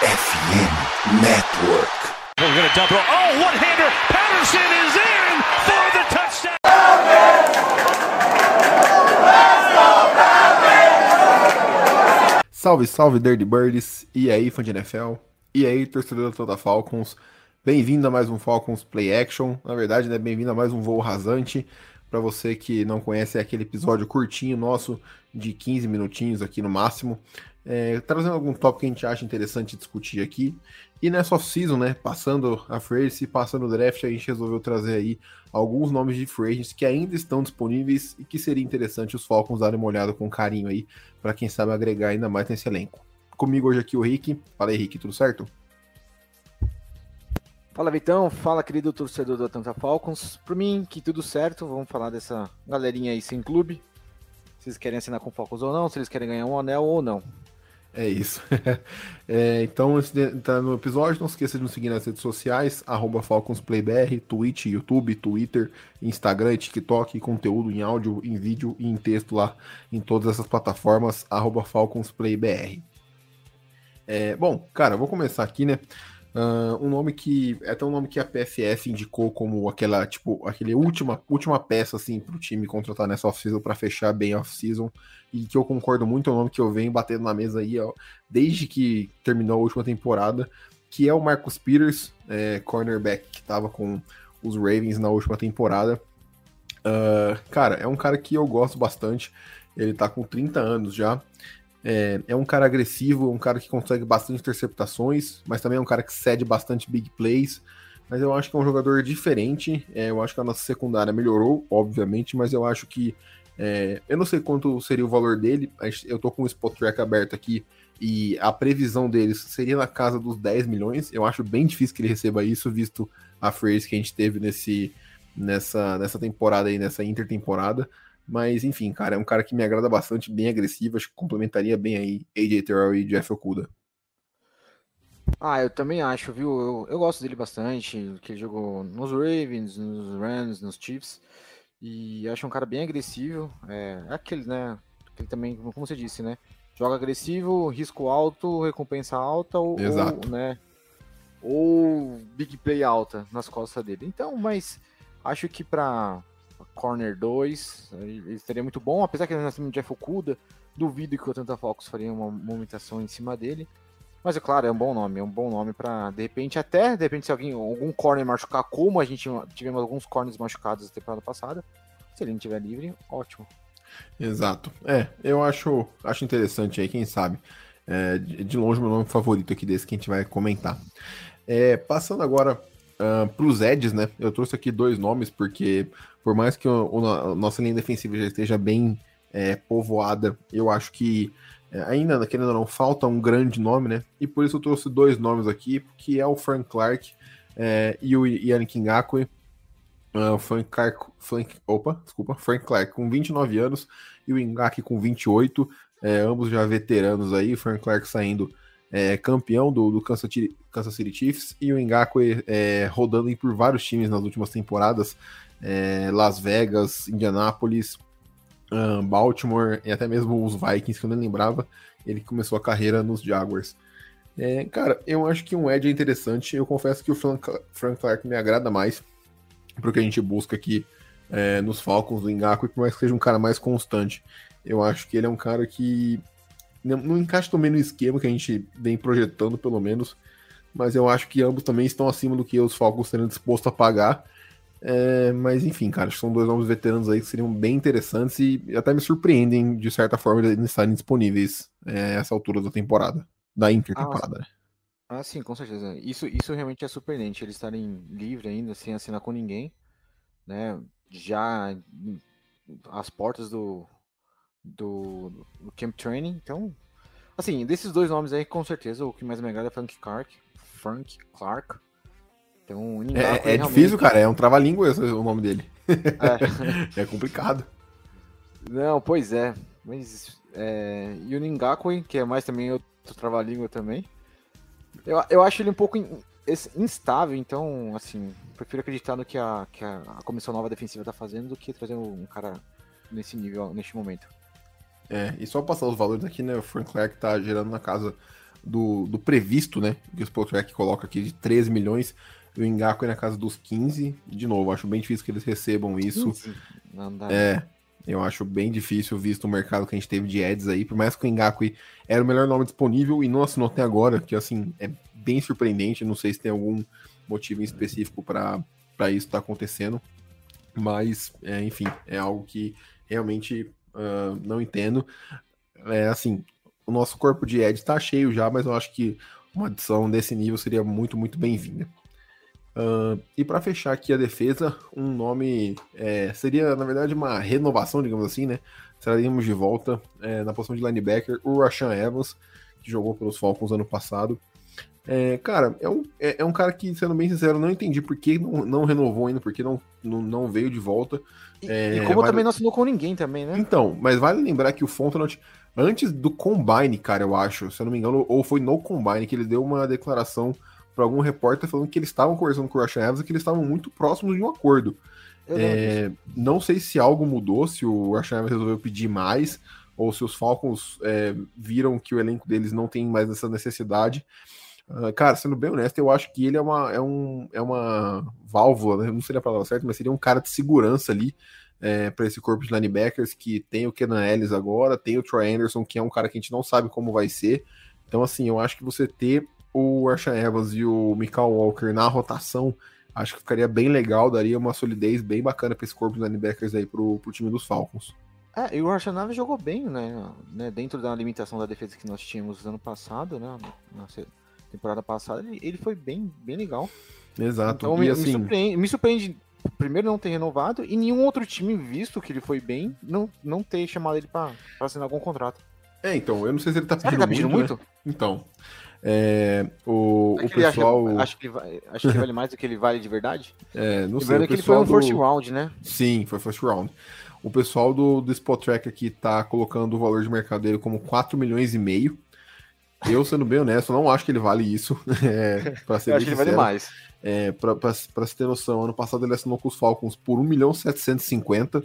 FM Network. We're going to double. Oh, one-hander. Patterson is in for the touchdown. Salve, salve, Dirty Birds! E aí, fã de NFL? E aí, torcedor da Toda Falcons? Bem-vindo a mais um Falcons Play Action. Na verdade, né, bem-vindo a mais um voo rasante. Para você que não conhece, é aquele episódio curtinho nosso, de 15 minutinhos aqui no máximo. É, trazendo algum tópico que a gente acha interessante discutir aqui. E nessa off-season, né, passando a free e passando o draft, a gente resolveu trazer aí alguns nomes de free que ainda estão disponíveis e que seria interessante os Falcons darem uma olhada com carinho aí, para quem sabe agregar ainda mais nesse elenco. Comigo hoje aqui o Rick. Fala aí, Rick, tudo certo? Fala Vitão, fala querido torcedor do Atlanta Falcons. Por mim, que tudo certo, vamos falar dessa galerinha aí sem clube. Se eles querem assinar com Falcons ou não, se eles querem ganhar um anel ou não. É isso. é, então, de entrar no episódio, não esqueça de nos seguir nas redes sociais, FalconsPlayBR, Twitch, YouTube, Twitter, Instagram, TikTok, conteúdo em áudio, em vídeo e em texto lá em todas essas plataformas, FalconsPlayBR. É, bom, cara, eu vou começar aqui, né? Uh, um nome que é até um nome que a PFF indicou como aquela tipo aquele última última peça assim para o time contratar nessa off-season para fechar bem a off-season. E que eu concordo muito é um nome que eu venho batendo na mesa aí ó, desde que terminou a última temporada que é o Marcus Peters é, cornerback que estava com os Ravens na última temporada. Uh, cara é um cara que eu gosto bastante. Ele está com 30 anos já é, é, um cara agressivo, um cara que consegue bastante interceptações, mas também é um cara que cede bastante big plays. Mas eu acho que é um jogador diferente. É, eu acho que a nossa secundária melhorou, obviamente, mas eu acho que. É, eu não sei quanto seria o valor dele. Eu tô com o Spot Track aberto aqui e a previsão deles seria na casa dos 10 milhões. Eu acho bem difícil que ele receba isso, visto a phrase que a gente teve nesse, nessa, nessa temporada aí, nessa intertemporada. Mas, enfim, cara, é um cara que me agrada bastante, bem agressivo, acho que complementaria bem aí AJ Terrell e Jeff Okuda. Ah, eu também acho, viu? Eu, eu gosto dele bastante, que ele jogou nos Ravens, nos Rams, nos Chiefs, e acho um cara bem agressivo. É, é aquele, né? Aquele também, como você disse, né? Joga agressivo, risco alto, recompensa alta, ou, ou né? Ou big play alta nas costas dele. Então, mas acho que para corner 2, ele seria muito bom, apesar que ele nasceu no Jeff Okuda, duvido que o Atlanta Falcons faria uma movimentação em cima dele. Mas é claro, é um bom nome, é um bom nome para de repente até, de repente se alguém algum corner machucar, como a gente tivemos alguns corners machucados na temporada passada, se ele não estiver livre, ótimo. Exato. É, eu acho, acho interessante aí, quem sabe. É, de longe, meu nome favorito aqui desse que a gente vai comentar. É, passando agora uh, para os Eds, né? Eu trouxe aqui dois nomes, porque por mais que o, o, a nossa linha defensiva já esteja bem é, povoada, eu acho que é, ainda, querendo ou não, falta um grande nome, né? E por isso eu trouxe dois nomes aqui, que é o Frank Clark é, e o Yannick Ngakwe. Uh, Frank Clark, Frank, opa, desculpa, Frank Clark com 29 anos e o Ngakwe com 28, é, ambos já veteranos aí, Frank Clark saindo é, campeão do, do Kansas, City, Chiefs e o Ngakwe é, rodando por vários times nas últimas temporadas, é, Las Vegas, Indianápolis, um, Baltimore e até mesmo os Vikings, que eu nem lembrava, ele começou a carreira nos Jaguars. É, cara, eu acho que um Edge é interessante. Eu confesso que o Frank, Frank Clark me agrada mais porque a gente busca aqui é, nos Falcons do Ngakwe, por mais que seja um cara mais constante. Eu acho que ele é um cara que não encaixa também no esquema que a gente vem projetando, pelo menos. Mas eu acho que ambos também estão acima do que os Falcons estariam dispostos a pagar. É, mas enfim, cara, são dois nomes veteranos aí que seriam bem interessantes e até me surpreendem, de certa forma, de estarem disponíveis é, essa altura da temporada, da intertemporada, ah, né? Ah, sim, com certeza. Isso, isso realmente é surpreendente, eles estarem livres ainda, sem assinar com ninguém, né? Já às portas do, do, do Camp Training. Então, assim, desses dois nomes aí, com certeza, o que mais me agrada é Frank Clark. Frank Clark. Então, é, é difícil, cara. É um trava-língua o nome dele. É. é complicado. Não, pois é. Mas, é... E o Ningakwe, que é mais também outro trava-língua também. Eu, eu acho ele um pouco instável, então, assim, prefiro acreditar no que a, que a, a comissão nova defensiva tá fazendo do que trazer um cara nesse nível, neste momento. É, e só passar os valores aqui, né? O Frank Clark tá gerando na casa do, do previsto, né? Que o Spotrack coloca aqui de 13 milhões e o Engaku é na casa dos 15. De novo, acho bem difícil que eles recebam isso. Não dá. É, eu acho bem difícil, visto o mercado que a gente teve de ads aí. Por mais que o Engaku era o melhor nome disponível e não assinou até agora, que assim, é bem surpreendente. Não sei se tem algum motivo em específico para isso estar tá acontecendo. Mas, é, enfim, é algo que realmente uh, não entendo. É assim, o nosso corpo de ads está cheio já, mas eu acho que uma adição desse nível seria muito, muito bem-vinda. Uh, e para fechar aqui a defesa, um nome é, seria, na verdade, uma renovação, digamos assim, né? Traríamos de volta é, na posição de linebacker o Rashan Evans, que jogou pelos Falcons ano passado. É, cara, é um, é, é, um cara que, sendo bem sincero, não entendi por que não, não renovou ainda, porque não, não, não veio de volta. E, é, e como vale... também não assinou com ninguém também, né? Então, mas vale lembrar que o Fontenot, antes do Combine, cara, eu acho, se eu não me engano, ou foi no Combine, que ele deu uma declaração para algum repórter falando que eles estavam conversando com o Russian Evans e que eles estavam muito próximos de um acordo. É, não sei se algo mudou, se o Russian Evans resolveu pedir mais, ou se os Falcons é, viram que o elenco deles não tem mais essa necessidade. Uh, cara, sendo bem honesto, eu acho que ele é uma, é um, é uma válvula, né? não seria a palavra certa, mas seria um cara de segurança ali é, para esse corpo de linebackers que tem o Kenan Ellis agora, tem o Troy Anderson, que é um cara que a gente não sabe como vai ser. Então, assim, eu acho que você ter o Arsha Evans e o Michael Walker na rotação, acho que ficaria bem legal, daria uma solidez bem bacana para esse corpo de linebackers aí pro, pro time dos Falcons. É, e o Arsha Evans jogou bem, né, né, dentro da limitação da defesa que nós tínhamos ano passado, né, na temporada passada, ele, ele foi bem, bem legal. Exato. Então, e me, assim... me, surpreende, me surpreende primeiro não ter renovado e nenhum outro time, visto que ele foi bem, não, não ter chamado ele para assinar algum contrato. É, então, eu não sei se ele tá pedindo, ele tá pedindo muito. muito? Né? Então, é, o, o pessoal. Acha, acho, que ele, acho que vale mais do que ele vale de verdade. É, não sei. que ele foi um do... first round, né? Sim, foi first round. O pessoal do, do Spot Track aqui tá colocando o valor de mercado dele como 4 milhões e meio. Eu, sendo bem honesto, não acho que ele vale isso. É, pra ser Eu acho que ele vale mais. É, pra se ter noção, ano passado ele assinou com os Falcons por 1 milhão 750.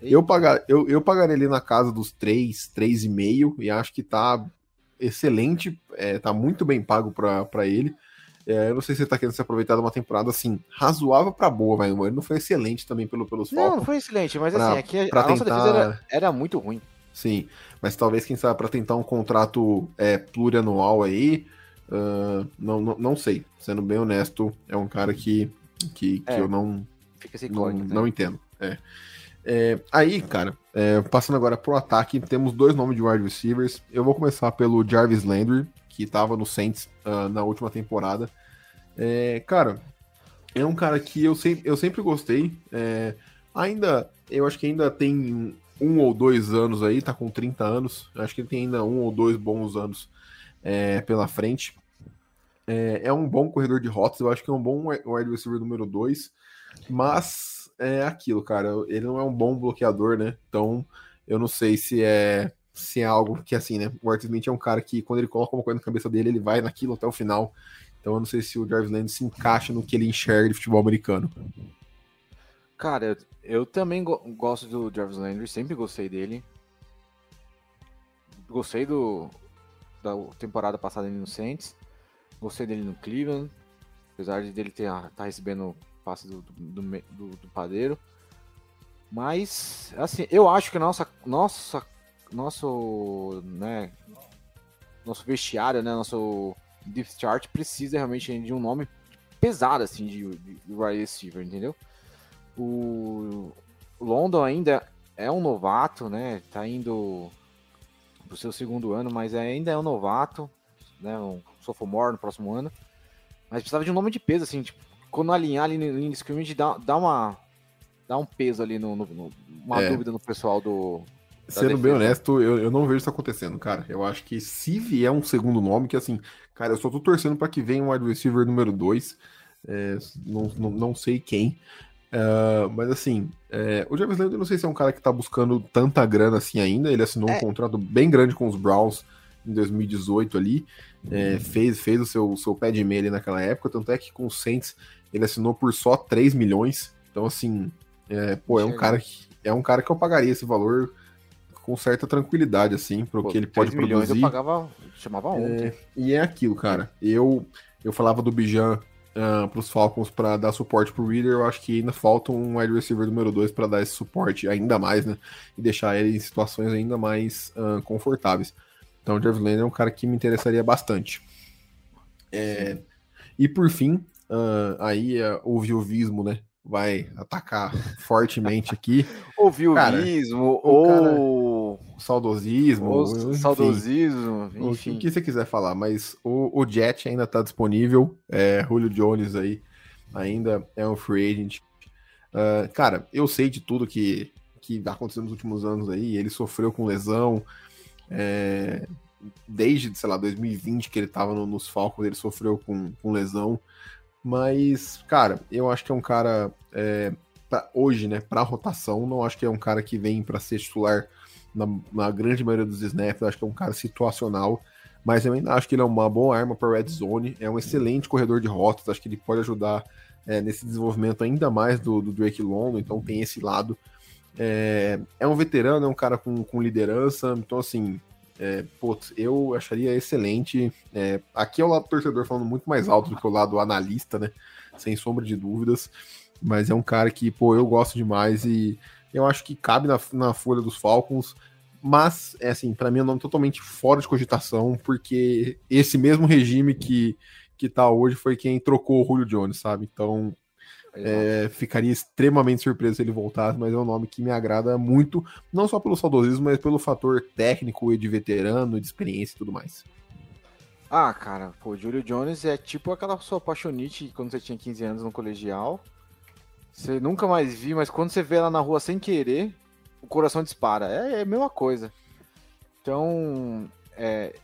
Eu, pagar, eu, eu pagaria ele na casa dos 3, 3,5 e acho que tá excelente, é, tá muito bem pago para ele. É, eu não sei se ele tá querendo se aproveitar de uma temporada assim, razoável para boa, mas ele não foi excelente também pelo, pelos Falcons. Não, não foi excelente, mas pra, assim, aqui a, a nossa defesa era, era, muito ruim. Sim, mas talvez, quem sabe, para tentar um contrato é, plurianual aí, uh, não, não, não sei. Sendo bem honesto, é um cara que, que, que é, eu não, não, né? não entendo. É. É, aí, cara, é, passando agora pro ataque, temos dois nomes de wide receivers. Eu vou começar pelo Jarvis Landry, que estava no Saints uh, na última temporada. É, cara, é um cara que eu, sempre, eu sempre gostei. É, ainda, eu acho que ainda tem um ou dois anos aí, tá com 30 anos. Acho que ele tem ainda um ou dois bons anos é, pela frente. É, é, um bom corredor de rotas, eu acho que é um bom wide receiver número 2, mas é aquilo, cara. Ele não é um bom bloqueador, né? Então, eu não sei se é se é algo que assim, né? O Arthur Smith é um cara que quando ele coloca uma coisa na cabeça dele, ele vai naquilo até o final. Então, eu não sei se o Jarvis Landry se encaixa no que ele enxerga de futebol americano. Cara, eu, também go gosto do Jarvis Landry, sempre gostei dele. Gostei do da temporada passada no Saints. Gostei dele no Cleveland. Apesar de ele ter tá recebendo passe do, do, do, do padeiro. Mas, assim, eu acho que nossa, nossa, nosso, né, nosso vestiário, né, nosso deep chart precisa realmente de um nome pesado, assim, de, de, de wide receiver, entendeu? O London ainda é um novato, né, tá indo pro seu segundo ano, mas ainda é um novato, né, um sophomore no próximo ano. Mas precisava de um nome de peso, assim, tipo, quando alinhar ali no linha de scrimmage, dá, dá, uma, dá um peso ali, no, no, no uma é. dúvida no pessoal do. Sendo defesa. bem honesto, eu, eu não vejo isso acontecendo, cara. Eu acho que se vier um segundo nome, que assim, cara, eu só tô torcendo para que venha um wide receiver número 2. É, não, não, não sei quem. Uh, mas assim, é, o Jarvis Landry eu não sei se é um cara que tá buscando tanta grana assim ainda. Ele assinou é. um contrato bem grande com os Browns em 2018 ali. É, fez, fez o seu, seu pé de meia ali naquela época. Tanto é que com o Saints ele assinou por só 3 milhões. Então, assim, é, pô, é um cara que é um cara que eu pagaria esse valor com certa tranquilidade, assim, para o que ele pode produzir. Eu pagava, chamava ontem. É, e é aquilo, cara. Eu, eu falava do Bijan uh, para os Falcons para dar suporte pro Reader, eu acho que ainda falta um wide receiver número 2 para dar esse suporte ainda mais, né? E deixar ele em situações ainda mais uh, confortáveis. Então o Jarvis Landry é um cara que me interessaria bastante. É, e por fim, uh, aí uh, o viuvismo, né? Vai atacar fortemente aqui. o viuvismo, ou o saudosismo. O saudosismo, enfim. O que você quiser falar, mas o, o Jet ainda está disponível. É, Julio Jones aí ainda é um free agent. Uh, cara, eu sei de tudo que, que aconteceu nos últimos anos aí. Ele sofreu com lesão. É, desde, sei lá, 2020 que ele tava no, nos Falcons, ele sofreu com, com lesão. Mas, cara, eu acho que é um cara. É, pra, hoje, né, pra rotação, não acho que é um cara que vem para ser titular na, na, grande maioria dos snaps. Acho que é um cara situacional. Mas eu ainda acho que ele é uma boa arma para red zone. É um excelente corredor de rotas. Acho que ele pode ajudar é, nesse desenvolvimento ainda mais do, do Drake London. Então tem esse lado. É, é um veterano, é um cara com, com liderança. Então, assim, é, putz, eu acharia excelente. É, aqui é o lado torcedor falando muito mais alto do que o lado analista, né? Sem sombra de dúvidas. Mas é um cara que, pô, eu gosto demais e eu acho que cabe na, na folha dos Falcons. Mas, é assim, para mim é um nome totalmente fora de cogitação, porque esse mesmo regime que, que tá hoje foi quem trocou o Julio Jones, sabe? Então, é, ficaria extremamente surpreso se ele voltasse, mas é um nome que me agrada muito, não só pelo saudosismo, mas pelo fator técnico e de veterano, de experiência e tudo mais. Ah, cara, pô, Julio Jones é tipo aquela sua apaixonite quando você tinha 15 anos no colegial. Você nunca mais viu, mas quando você vê ela na rua sem querer, o coração dispara. É, é a mesma coisa. Então, é,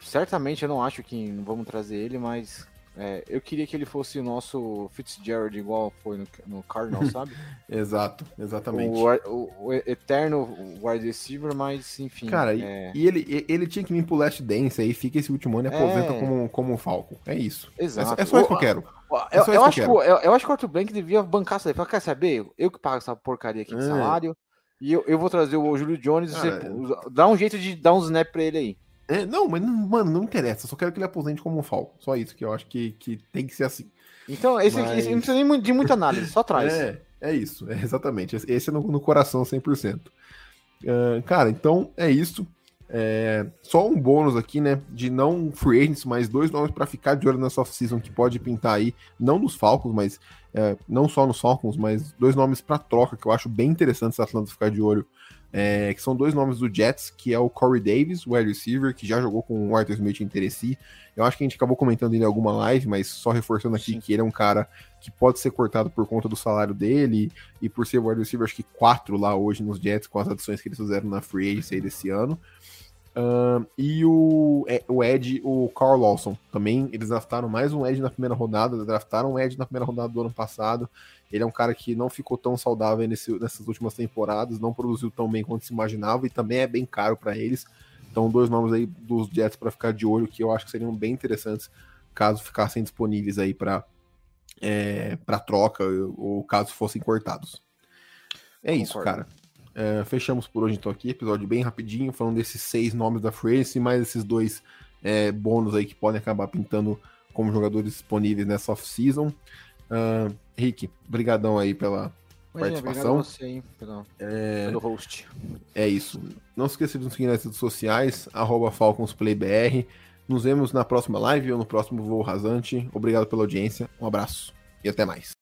certamente eu não acho que vamos trazer ele, mas é, eu queria que ele fosse o nosso Fitzgerald, igual foi no, no Cardinal, sabe? Exato, exatamente. O, o, o, eterno wide receiver, mas enfim. Cara, é... e, ele, ele tinha que vir pro Last Dance aí, fica esse último ano e aposenta é... como, como um Falco. É isso. Exato. É, é só isso que eu quero. É eu, eu, acho que, eu, eu, acho que o Arthur Blank devia bancar isso aí. Falar, quer saber? Eu que pago essa porcaria aqui de é. salário. E eu, eu vou trazer o Júlio Jones. Cara, você, dá um jeito de dar um snap pra ele aí. É, não, mas, mano, não interessa. Só quero que ele aposente como um Falco. Só isso que eu acho que, que tem que ser assim. Então, esse mas... esse não precisa nem de muita análise, só traz. É, é isso, é exatamente. Esse é no, no coração 100%. Uh, cara, então é isso. É, só um bônus aqui, né? De não free agents, mas dois nomes para ficar de olho nessa off-season que pode pintar aí, não nos Falcons, mas é, não só nos Falcons, mas dois nomes para troca que eu acho bem interessantes a Atlanta ficar de olho é, que são dois nomes do Jets, que é o Corey Davis, o wide receiver, que já jogou com o Arthur Smith em Tennessee. Eu acho que a gente acabou comentando ele em alguma live, mas só reforçando aqui Sim. que ele é um cara que pode ser cortado por conta do salário dele e por ser o wide receiver, acho que quatro lá hoje nos Jets, com as adições que eles fizeram na free agency desse ano. E o, é, o Ed, o Carl Lawson, também eles draftaram mais um Ed na primeira rodada, draftaram um Ed na primeira rodada do ano passado. Ele é um cara que não ficou tão saudável nesse, nessas últimas temporadas, não produziu tão bem quanto se imaginava e também é bem caro para eles. Então, dois nomes aí dos Jets para ficar de olho que eu acho que seriam bem interessantes caso ficassem disponíveis aí para é, para troca ou caso fossem cortados. É Concordo. isso, cara. É, fechamos por hoje então aqui, episódio bem rapidinho, falando desses seis nomes da Free mais esses dois é, bônus aí que podem acabar pintando como jogadores disponíveis nessa off-season. Uh, Rick, brigadão aí pela Imagina, participação. Você, hein, pelo, é... pelo host. É isso. Não se esqueça de nos seguir nas redes sociais, arroba FalconsPlayBR. Nos vemos na próxima live ou no próximo voo rasante. Obrigado pela audiência, um abraço e até mais.